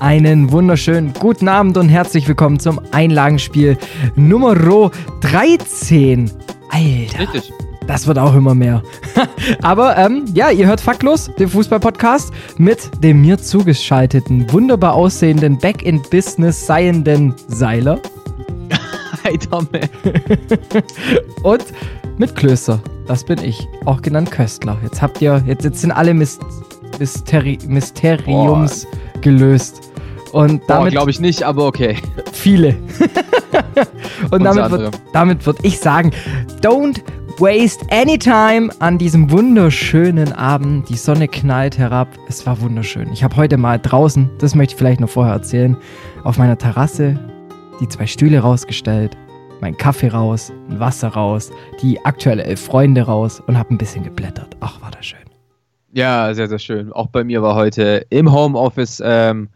Einen wunderschönen guten Abend und herzlich willkommen zum Einlagenspiel Nummer 13. Alter. Richtig. Das wird auch immer mehr. Aber ähm, ja, ihr hört Faktlos, den Fußball-Podcast mit dem mir zugeschalteten, wunderbar aussehenden, back in Business seienden Seiler. Hey, Tommy. Und mit Klöster. Das bin ich. Auch genannt Köstler. Jetzt habt ihr, jetzt, jetzt sind alle Myst Mysteri Mysteriums gelöst. Und damit glaube ich nicht, aber okay. viele. Und Unter damit wird, damit würde ich sagen, don't waste any time an diesem wunderschönen Abend. Die Sonne knallt herab. Es war wunderschön. Ich habe heute mal draußen, das möchte ich vielleicht noch vorher erzählen, auf meiner Terrasse die zwei Stühle rausgestellt, mein Kaffee raus, ein Wasser raus, die aktuelle elf Freunde raus und habe ein bisschen geblättert. Ach, war das schön. Ja, sehr, sehr schön. Auch bei mir war heute im Homeoffice ähm,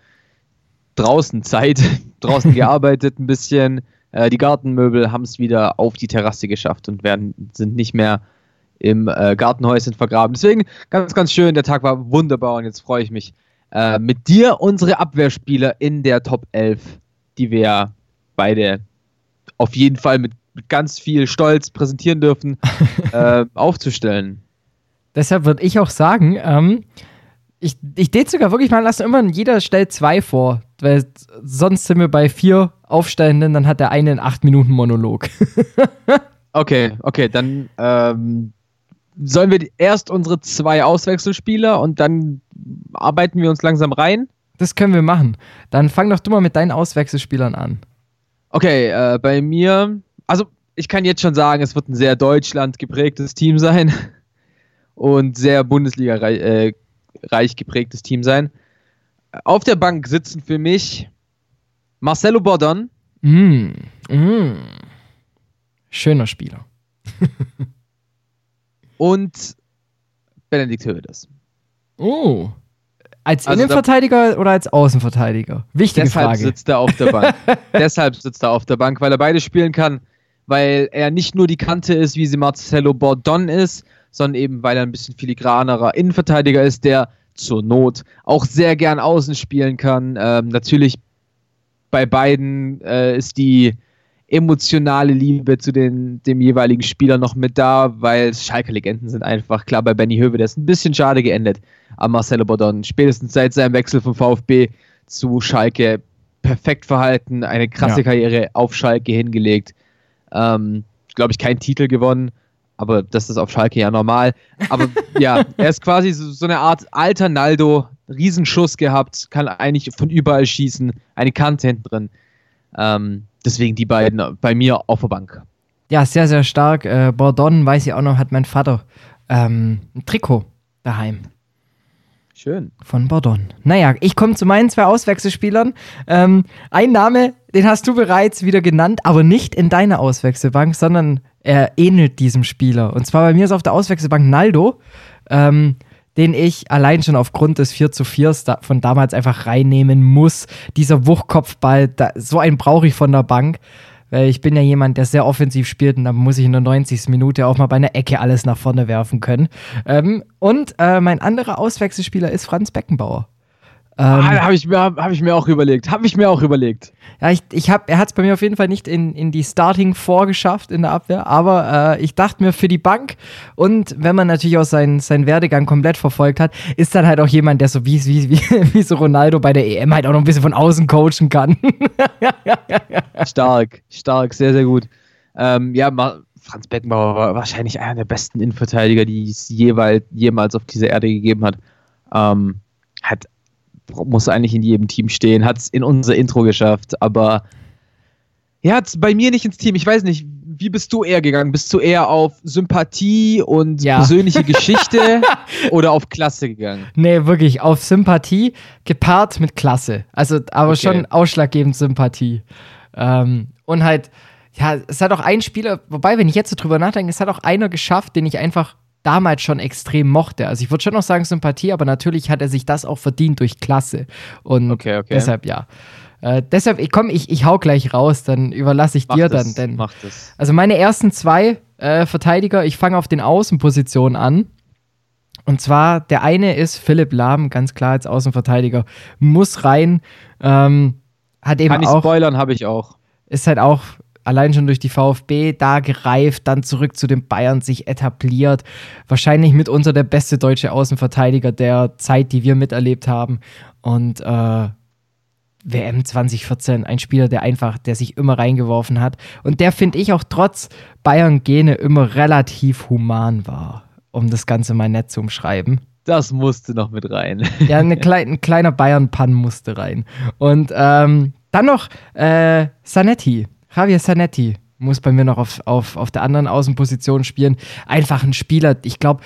draußen Zeit, draußen gearbeitet ein bisschen. Äh, die Gartenmöbel haben es wieder auf die Terrasse geschafft und werden, sind nicht mehr im äh, Gartenhäuschen vergraben. Deswegen ganz, ganz schön. Der Tag war wunderbar und jetzt freue ich mich äh, mit dir, unsere Abwehrspieler in der Top 11, die wir beide auf jeden Fall mit, mit ganz viel Stolz präsentieren dürfen, äh, aufzustellen. Deshalb würde ich auch sagen, ähm, ich, ich date sogar wirklich mal lassen, immer jeder stellt zwei vor. Weil sonst sind wir bei vier Aufstellenden, dann hat der eine einen 8-Minuten-Monolog. Okay, okay, dann ähm, sollen wir erst unsere zwei Auswechselspieler und dann arbeiten wir uns langsam rein. Das können wir machen. Dann fang doch du mal mit deinen Auswechselspielern an. Okay, äh, bei mir, also ich kann jetzt schon sagen, es wird ein sehr Deutschland geprägtes Team sein und sehr Bundesliga-reich äh, reich geprägtes Team sein. Auf der Bank sitzen für mich Marcelo Bordon, Mm. Mm. Schöner Spieler. und Benedikt Hövedes. Oh. Als Also da- Innenverteidiger oder als Außenverteidiger? Wichtige Deshalb Frage. sitzt er auf der Bank. Deshalb sitzt er auf der Bank, weil er beide spielen kann, weil er nicht nur die Kante ist, wie sie Marcelo Bordon ist, sondern eben, weil er ein bisschen filigranerer Innenverteidiger ist, der zur Not auch sehr gern außen spielen kann. Ähm, natürlich bei beiden äh, ist die emotionale Liebe zu den, dem jeweiligen Spieler noch mit da, weil Schalke Legenden sind einfach klar bei Benny Höwe, der ist ein bisschen schade geendet. Aber Marcelo Bordon, spätestens seit seinem Wechsel vom VfB zu Schalke, perfekt verhalten, eine krasse Ja. Karriere auf Schalke hingelegt. Ähm, Glaube ich, keinen Titel gewonnen, aber das ist auf Schalke ja normal. Aber ja, er ist quasi so, so eine Art alter Naldo, Riesenschuss gehabt, kann eigentlich von überall schießen, eine Kante hinten drin. Ähm, deswegen die beiden bei mir auf der Bank. Ja, sehr, sehr stark. Äh, Bordon, weiß ich auch noch, hat mein Vater ähm, ein Trikot daheim. Schön. Von Bordon. Naja, ich komme zu meinen zwei Auswechselspielern. Ähm, ein Name, den hast du bereits wieder genannt, aber nicht in deiner Auswechselbank, sondern er ähnelt diesem Spieler. Und zwar bei mir ist auf der Auswechselbank Naldo, ähm, den ich allein schon aufgrund des 4 zu 4 da, von damals einfach reinnehmen muss. Dieser Wuchtkopfball, da, so einen brauche ich von der Bank. Weil ich bin ja jemand, der sehr offensiv spielt und da muss ich in der 90. Minute auch mal bei einer Ecke alles nach vorne werfen können. Ähm, und äh, mein anderer Auswechselspieler ist Franz Beckenbauer. Ähm, ah, habe ich, mir- hab ich mir auch überlegt. Habe ich mir auch überlegt. ja, ich, ich hab, er hat es bei mir auf jeden Fall nicht in, in die Starting vorgeschafft in der Abwehr, aber äh, ich dachte mir für die Bank und wenn man natürlich auch seinen, seinen Werdegang komplett verfolgt hat, ist dann halt auch jemand, der so wie, wie, wie, wie so Ronaldo bei der EM halt auch noch ein bisschen von außen coachen kann. Stark, stark, sehr, sehr gut. Ähm, ja, Franz Beckenbauer war wahrscheinlich einer der besten Innenverteidiger, die es jeweils, jemals auf dieser Erde gegeben hat. Ähm, hat muss eigentlich in jedem Team stehen, hat es in unser Intro geschafft, aber er hat es bei mir nicht ins Team. Ich weiß nicht, wie bist du eher gegangen? Bist du eher auf Sympathie und Ja. persönliche Geschichte oder auf Klasse gegangen? nee, wirklich auf Sympathie gepaart mit Klasse. Also, aber Okay. schon ausschlaggebend Sympathie. Ähm, und halt, ja, es hat auch ein Spieler, wobei, wenn ich jetzt so drüber nachdenke, es hat auch einer geschafft, den ich einfach damals schon extrem mochte. Also ich würde schon noch sagen Sympathie, aber natürlich hat er sich das auch verdient durch Klasse. Und Okay, okay. deshalb ja. Äh, deshalb, ich komm, ich, ich hau gleich raus, dann überlasse ich Mach dir das, dann. Denn, Mach das. also meine ersten zwei äh, Verteidiger, ich fange auf den Außenpositionen an. Und zwar, der eine ist Philipp Lahm, ganz klar als Außenverteidiger, muss rein. Ähm, hat eben Kann ich auch, spoilern, habe ich auch. ist halt auch allein schon durch die VfB da gereift, dann zurück zu den Bayern sich etabliert. Wahrscheinlich mitunter der beste deutsche Außenverteidiger der Zeit, die wir miterlebt haben. Und äh, WM 2014, ein Spieler, der einfach, der sich immer reingeworfen hat. Und der, finde ich, auch trotz Bayern-Gene immer relativ human war, um das Ganze mal nett zu umschreiben. Das musste noch mit rein. Ja, eine klei ein kleiner Bayern-Pan musste rein. Und ähm, dann noch äh, Zanetti, Javier Zanetti muss bei mir noch auf, auf, auf der anderen Außenposition spielen. Einfach ein Spieler, ich glaube,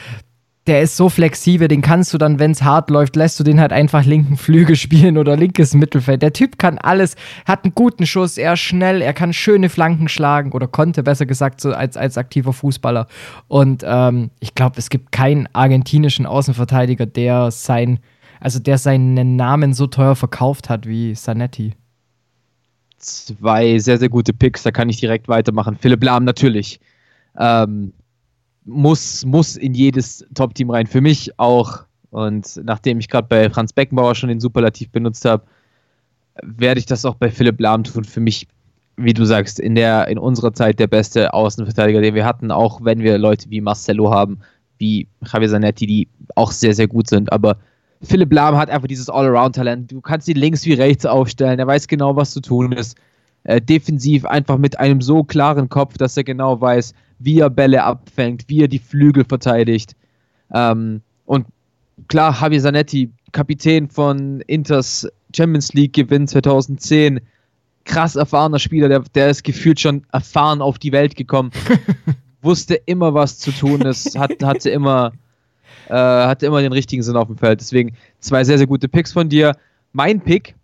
der ist so flexibel, den kannst du dann, wenn es hart läuft, lässt du den halt einfach linken Flügel spielen oder linkes Mittelfeld. Der Typ kann alles, hat einen guten Schuss, er ist schnell, er kann schöne Flanken schlagen oder konnte besser gesagt so als, als aktiver Fußballer. Und ähm, ich glaube, es gibt keinen argentinischen Außenverteidiger, der sein, also der seinen Namen so teuer verkauft hat wie Zanetti. Zwei sehr, sehr gute Picks, da kann ich direkt weitermachen. Philipp Lahm natürlich. Ähm, muss, muss in jedes Top-Team rein. Für mich auch. Und nachdem ich gerade bei Franz Beckenbauer schon den Superlativ benutzt habe, werde ich das auch bei Philipp Lahm tun. Für mich, wie du sagst, in, der, in unserer Zeit der beste Außenverteidiger, den wir hatten, auch wenn wir Leute wie Marcelo haben, wie Javier Zanetti, die auch sehr, sehr gut sind. Aber Philipp Lahm hat einfach dieses All-Around-Talent. Du kannst ihn links wie rechts aufstellen. Er weiß genau, was zu tun ist. Äh, defensiv einfach mit einem so klaren Kopf, dass er genau weiß, wie er Bälle abfängt, wie er die Flügel verteidigt. Ähm, und klar, Javier Zanetti, Kapitän von Inters Champions League Gewinn 2010, krass erfahrener Spieler, der, der ist gefühlt schon erfahren auf die Welt gekommen, wusste immer, was zu tun ist, hat, hatte immer äh, hatte immer den richtigen Sinn auf dem Feld. Deswegen zwei sehr, sehr gute Picks von dir. Mein Pick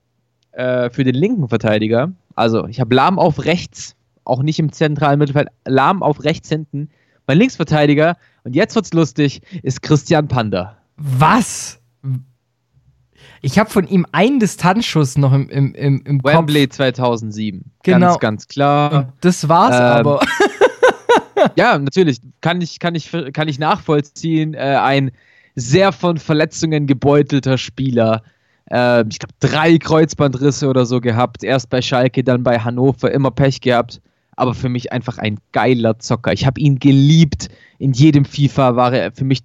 äh, für den linken Verteidiger, also ich habe Lahm auf rechts, auch nicht im zentralen Mittelfeld, Lahm auf rechts hinten. Mein Linksverteidiger, und jetzt wird's lustig, ist Christian Panda. Was? Ich habe von ihm einen Distanzschuss noch im, im, im, im Kopf. Wembley 2007. Genau. Ganz, ganz klar. Und das war's Ähm, aber. Ja, natürlich. Kann ich, kann ich, kann ich nachvollziehen. Äh, ein sehr von Verletzungen gebeutelter Spieler. Äh, ich glaube, drei Kreuzbandrisse oder so gehabt. Erst bei Schalke, dann bei Hannover. Immer Pech gehabt. Aber für mich einfach ein geiler Zocker. Ich habe ihn geliebt. In jedem FIFA war er für mich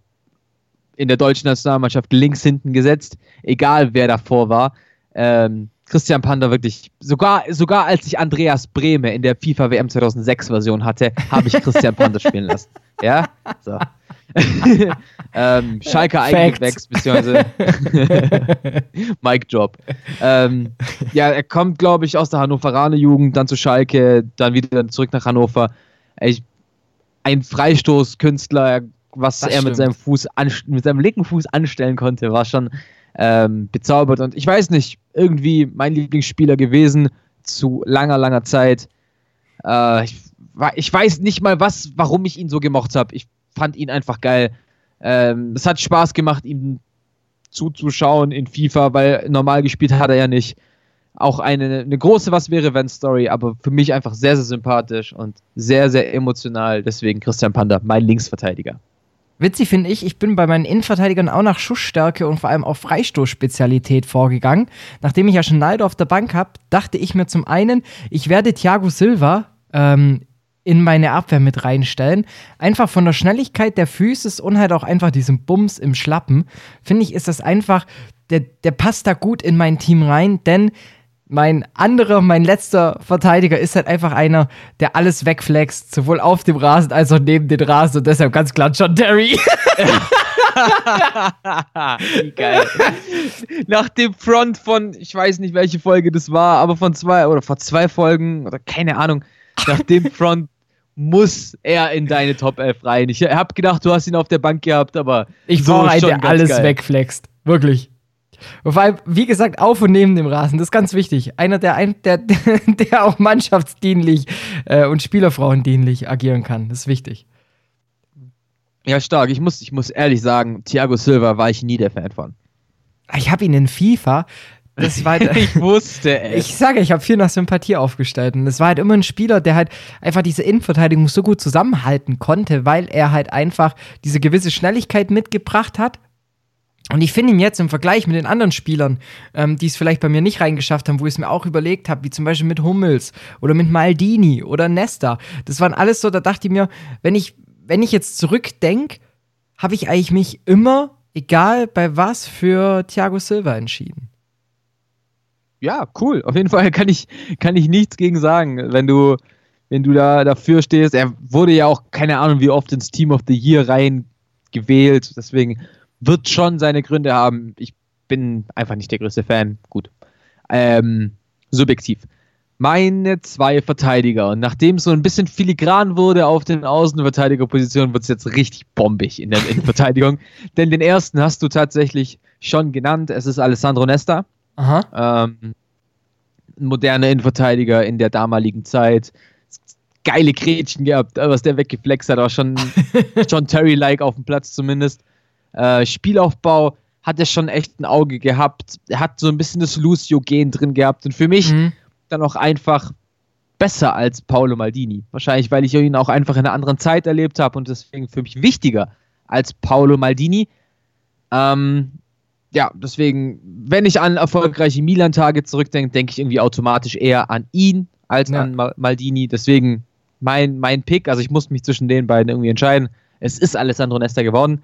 in der deutschen Nationalmannschaft links hinten gesetzt. Egal, wer davor war. Ähm, Christian Panda wirklich, sogar, sogar als ich Andreas Brehme in der FIFA WM 2006 Version hatte, habe ich Christian Panda spielen lassen. Ja, so. ähm, Schalke Facts. eingewächst, beziehungsweise Mike Job. Ähm, ja, er kommt, glaube ich, aus der Hannoveraner Jugend, dann zu Schalke, dann wieder zurück nach Hannover. Ich, ein Freistoßkünstler, was Das er mit seinem Fuß, mit seinem linken Fuß anstellen konnte, war schon ähm, bezaubert. Und ich weiß nicht, irgendwie mein Lieblingsspieler gewesen zu langer, langer Zeit. Äh, ich, ich weiß nicht mal, was, warum ich ihn so gemocht habe. Ich fand ihn einfach geil. Ähm, es hat Spaß gemacht, ihm zuzuschauen in FIFA, weil normal gespielt hat er ja nicht. Auch eine, eine große Was wäre wenn Story, aber für mich einfach sehr, sehr sympathisch und sehr, sehr emotional. Deswegen Christian Panda, mein Linksverteidiger. Witzig finde ich, ich bin bei meinen Innenverteidigern auch nach Schussstärke und vor allem auf Freistoßspezialität vorgegangen. Nachdem ich ja schon Naldo auf der Bank habe, dachte ich mir zum einen, ich werde Thiago Silva ähm, in meine Abwehr mit reinstellen. Einfach von der Schnelligkeit der Füße und halt auch einfach diesem Bums im Schlappen, finde ich, ist das einfach, der, der passt da gut in mein Team rein, denn mein anderer, mein letzter Verteidiger ist halt einfach einer, der alles wegflext, sowohl auf dem Rasen als auch neben den Rasen und deshalb ganz klar John Terry. Wie geil. Nach dem Front von, ich weiß nicht, welche Folge das war, aber von zwei oder vor zwei Folgen oder keine Ahnung, nach dem Front muss er in deine Top 11 rein. Ich habe gedacht, du hast ihn auf der Bank gehabt, aber Ich so einen, schon der alles geil. wegflext. Wirklich. Allem, wie gesagt, auf und neben dem Rasen, das ist ganz wichtig. Einer, der, ein, der, der auch mannschaftsdienlich äh, und spielerfrauendienlich agieren kann, das ist wichtig. Ja, stark. Ich muss, ich muss ehrlich sagen, Thiago Silva war ich nie der Fan von. Ich habe ihn in FIFA. Das war halt, ich wusste es. Ich sage, ich habe viel nach Sympathie aufgestellt. Und es war halt immer ein Spieler, der halt einfach diese Innenverteidigung so gut zusammenhalten konnte, weil er halt einfach diese gewisse Schnelligkeit mitgebracht hat. Und ich finde ihn jetzt im Vergleich mit den anderen Spielern, ähm, die es vielleicht bei mir nicht reingeschafft haben, wo ich es mir auch überlegt habe, wie zum Beispiel mit Hummels oder mit Maldini oder Nesta. Das waren alles so, da dachte ich mir, wenn ich, wenn ich jetzt zurückdenke, habe ich eigentlich mich immer, egal bei was, für Thiago Silva entschieden. Ja, cool. Auf jeden Fall kann ich, kann ich nichts gegen sagen, wenn du, wenn du da dafür stehst. Er wurde ja auch, keine Ahnung, wie oft ins Team of the Year rein gewählt. Deswegen wird schon seine Gründe haben. Ich bin einfach nicht der größte Fan. Gut. Ähm, subjektiv. Meine zwei Verteidiger. Und nachdem es so ein bisschen filigran wurde auf den Außenverteidigerpositionen, wird es jetzt richtig bombig in der Innenverteidigung. Denn den ersten hast du tatsächlich schon genannt. Es ist Alessandro Nesta. Aha. Ähm, ein moderner Innenverteidiger in der damaligen Zeit. Geile Gretchen gehabt, was der weggeflext hat, auch schon John Terry-like auf dem Platz zumindest. Äh, Spielaufbau hat er schon echt ein Auge gehabt. Er hat so ein bisschen das Lucio-Gen drin gehabt und für mich Mhm. dann auch einfach besser als Paolo Maldini. Wahrscheinlich, weil ich ihn auch einfach in einer anderen Zeit erlebt habe und deswegen für mich wichtiger als Paolo Maldini. Ähm, ja, deswegen, wenn ich an erfolgreiche Milan-Tage zurückdenke, denke ich irgendwie automatisch eher an ihn als Ja. an Ma- Maldini. Deswegen mein, mein Pick, also ich muss mich zwischen den beiden irgendwie entscheiden. Es ist Alessandro Nesta geworden.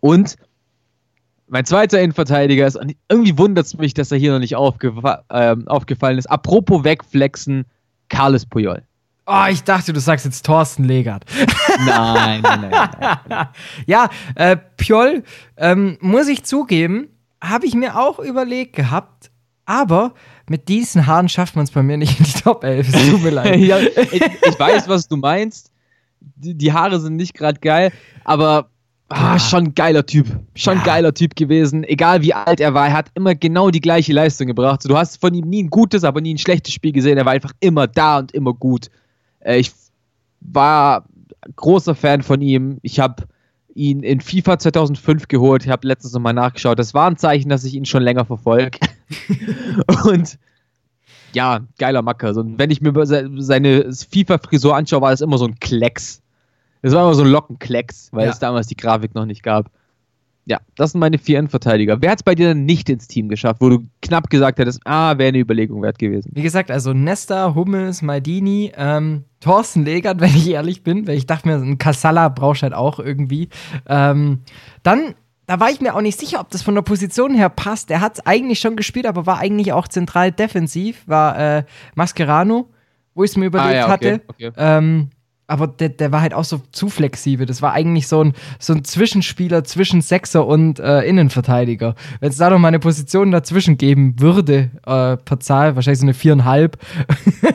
Und mein zweiter Innenverteidiger ist, und irgendwie wundert es mich, dass er hier noch nicht aufgefa ähm, aufgefallen ist. Apropos wegflexen, Carles Puyol. Oh, ich dachte, du sagst jetzt Thorsten Legert. Nein, nein, nein. nein. ja, äh, Pjol, ähm, muss ich zugeben, habe ich mir auch überlegt gehabt, aber mit diesen Haaren schafft man es bei mir nicht in die Top 11. Es tut mir leid. ja, ich, ich weiß, was du meinst. Die, die Haare sind nicht gerade geil, aber ah, Ja. schon ein geiler Typ. Schon ein Ja. geiler Typ gewesen. Egal wie alt er war, er hat immer genau die gleiche Leistung gebracht. Du hast von ihm nie ein gutes, aber nie ein schlechtes Spiel gesehen. Er war einfach immer da und immer gut. Äh, ich war großer Fan von ihm. Ich habe ihn in FIFA 2005 geholt. Ich habe letztens nochmal nachgeschaut. Das war ein Zeichen, dass ich ihn schon länger verfolge. und ja, geiler Macker. So, wenn ich mir se- seine FIFA-Frisur anschaue, war das immer so ein Klecks. Das war immer so ein Lockenklecks, weil Ja. es damals die Grafik noch nicht gab. Ja, das sind meine vier Innenverteidiger. Wer hat es bei dir denn nicht ins Team geschafft, wo du knapp gesagt hättest, ah, wäre eine Überlegung wert gewesen? Wie gesagt, also Nesta, Hummels, Maldini, ähm, Thorsten Legert, wenn ich ehrlich bin, weil ich dachte mir, ein Kassala brauchst halt auch irgendwie. Ähm, dann, da war ich mir auch nicht sicher, ob das von der Position her passt. Er hat es eigentlich schon gespielt, aber war eigentlich auch zentral defensiv, war äh, Mascherano, wo ich es mir überlegt Ah, ja, okay, hatte. okay. Ähm, aber der, der war halt auch so zu flexibel. Das war eigentlich so ein, so ein Zwischenspieler zwischen Sechser und äh, Innenverteidiger. Wenn es da noch mal eine Position dazwischen geben würde, äh, per Zahl, wahrscheinlich so eine viereinhalb,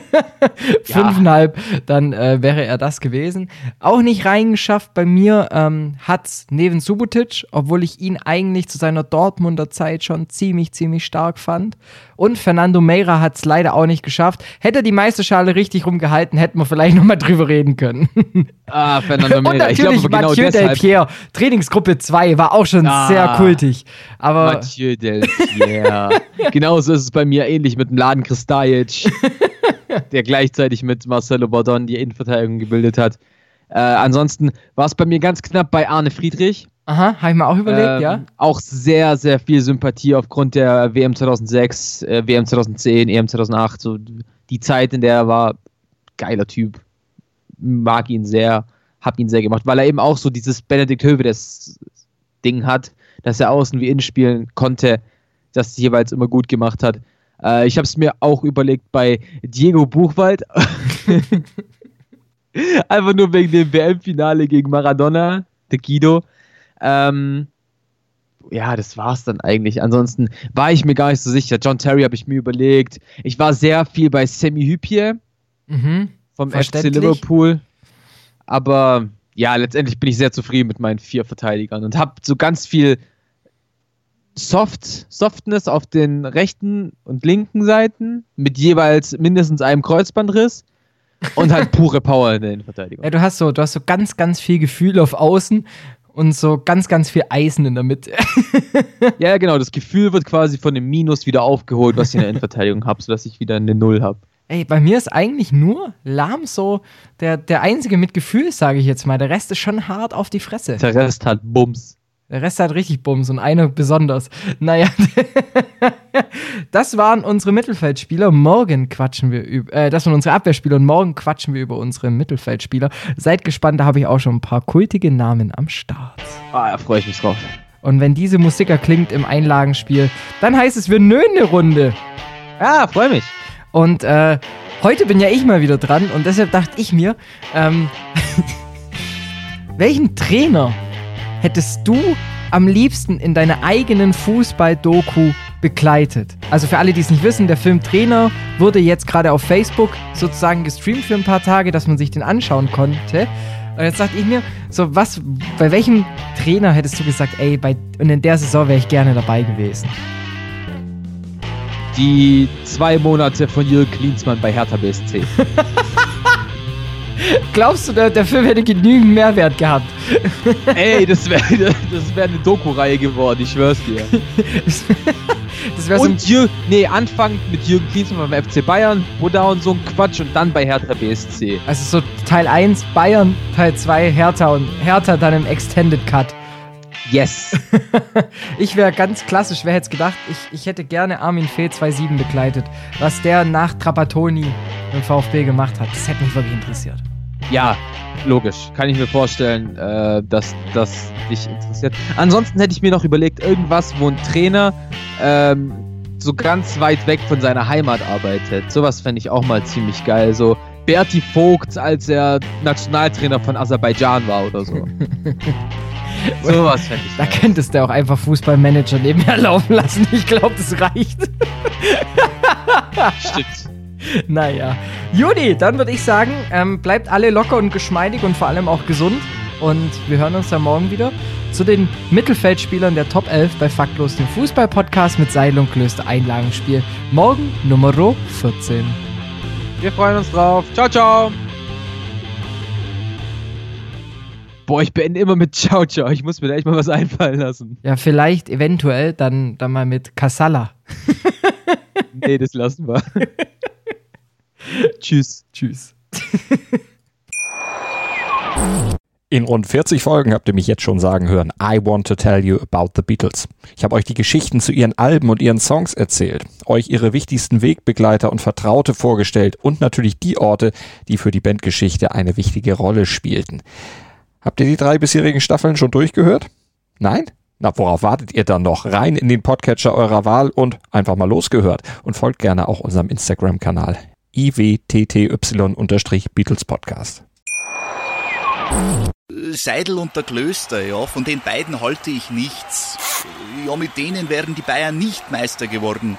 fünfeinhalb, dann äh, wäre er das gewesen. Auch nicht reingeschafft bei mir ähm, hat's neben Subotic, obwohl ich ihn eigentlich zu seiner Dortmunder Zeit schon ziemlich, ziemlich stark fand. Und Fernando Meira hat's leider auch nicht geschafft. Hätte er die Meisterschale richtig rumgehalten, hätten wir vielleicht noch mal drüber reden können. Ah, Fernando Und Mera. Ich glaube natürlich genau Mathieu Del. Pierre, Trainingsgruppe 2, war auch schon Ah. sehr kultig. Aber Mathieu Del Pierre. Genauso ist es bei mir ähnlich mit dem Laden Kristajic, der gleichzeitig mit Marcelo Bordon die Innenverteidigung gebildet hat. Äh, ansonsten war es bei mir ganz knapp bei Arne Friedrich. aha, habe ich mir auch überlegt, Ähm, ja. Auch sehr, sehr viel Sympathie aufgrund der WM 2006, äh, WM 2010, EM 2008. So die Zeit, in der er war, geiler Typ. Mag ihn sehr, hab ihn sehr gemacht, weil er eben auch so dieses Benedikt Hövedes Ding hat, dass er außen wie innen spielen konnte, das jeweils immer gut gemacht hat. Äh, ich habe es mir auch überlegt bei Diego Buchwald. Einfach nur wegen dem WM-Finale gegen Maradona, der Guido. Ähm, ja, das war's dann eigentlich. Ansonsten war ich mir gar nicht so sicher. John Terry habe ich mir überlegt. Ich war sehr viel bei Semi Hüpie Mhm. Vom FC. Liverpool. Aber ja, letztendlich bin ich sehr zufrieden mit meinen vier Verteidigern und habe so ganz viel Soft, Softness auf den rechten und linken Seiten mit jeweils mindestens einem Kreuzbandriss und halt pure Power in der Innenverteidigung. Ja, du hast so, du hast so ganz, ganz viel Gefühl auf Außen und so ganz, ganz viel Eisen in der Mitte. ja, genau. Das Gefühl wird quasi von dem Minus wieder aufgeholt, was ich in der Innenverteidigung habe, sodass ich wieder eine Null habe. Ey, bei mir ist eigentlich nur Lahm so der, der einzige mit Gefühl, sage ich jetzt mal. Der Rest ist schon hart auf die Fresse. Der Rest hat Bums. Der Rest hat richtig Bums und eine besonders. Naja, das waren unsere Mittelfeldspieler. Morgen quatschen wir über, äh, das waren unsere Abwehrspieler und morgen quatschen wir über unsere Mittelfeldspieler. Seid gespannt, da habe ich auch schon ein paar kultige Namen am Start. Ah, da freue ich mich drauf. Und wenn diese Musik erklingt im Einlagenspiel, dann heißt es, wir nöhen eine Runde. Ja, freue mich. Und äh, heute bin ja ich mal wieder dran und deshalb dachte ich mir, ähm, welchen Trainer hättest du am liebsten in deiner eigenen Fußball-Doku begleitet? Also für alle, die es nicht wissen, der Film Trainer wurde jetzt gerade auf Facebook sozusagen gestreamt für ein paar Tage, dass man sich den anschauen konnte. Und jetzt dachte ich mir, so was, bei welchem Trainer hättest du gesagt, ey, bei, und in der Saison wäre ich gerne dabei gewesen? Die zwei Monate von Jürgen Klinsmann bei Hertha BSC. Glaubst du, der, der Film hätte genügend Mehrwert gehabt? Ey, das wäre das wär eine Doku-Reihe geworden, ich schwör's dir. das wäre so Und Jür nee, Anfang mit Jürgen Klinsmann beim FC Bayern, Buddha und so ein Quatsch und dann bei Hertha BSC. Also so Teil 1 Bayern, Teil 2 Hertha und Hertha dann im Extended Cut. Yes. ich wäre ganz klassisch, wer hätte es gedacht, ich, ich hätte gerne Armin Fee 2.7 begleitet. Was der nach Trapattoni im VfB gemacht hat, das hätte mich wirklich interessiert. Ja, logisch. Kann ich mir vorstellen, äh, dass das dich interessiert. Ansonsten hätte ich mir noch überlegt, irgendwas, wo ein Trainer ähm, so ganz weit weg von seiner Heimat arbeitet. Sowas fände ich auch mal ziemlich geil. So Berti Vogt, als er Nationaltrainer von Aserbaidschan war oder so. Sowas fände ich. Da könntest du auch einfach Fußballmanager nebenher laufen lassen. Ich glaube, das reicht. Stimmt. Naja. Juni, dann würde ich sagen, ähm, bleibt alle locker und geschmeidig und vor allem auch gesund. Und wir hören uns dann morgen wieder zu den Mittelfeldspielern der Top 11 bei Faktlos, dem Fußball-Podcast mit Seil und Klöster Einlagenspiel. Morgen Nummer 14. Wir freuen uns drauf. Ciao, ciao. Boah, ich beende immer mit Ciao, ciao. Ich muss mir da echt mal was einfallen lassen. Ja, vielleicht, eventuell, dann, dann mal mit Kassala. nee, das lassen wir. Tschüss. Tschüss. In rund 40 Folgen habt ihr mich jetzt schon sagen hören, I want to tell you about the Beatles. Ich habe euch die Geschichten zu ihren Alben und ihren Songs erzählt, euch ihre wichtigsten Wegbegleiter und Vertraute vorgestellt und natürlich die Orte, die für die Bandgeschichte eine wichtige Rolle spielten. Habt ihr die drei bisherigen Staffeln schon durchgehört? Nein? Na, worauf wartet ihr dann noch? Rein in den Podcatcher eurer Wahl und einfach mal losgehört. Und folgt gerne auch unserem Instagram-Kanal iwtty-Beatles Podcast. Seidel und der Klöster, ja, von den beiden halte ich nichts. Ja, mit denen wären die Bayern nicht Meister geworden.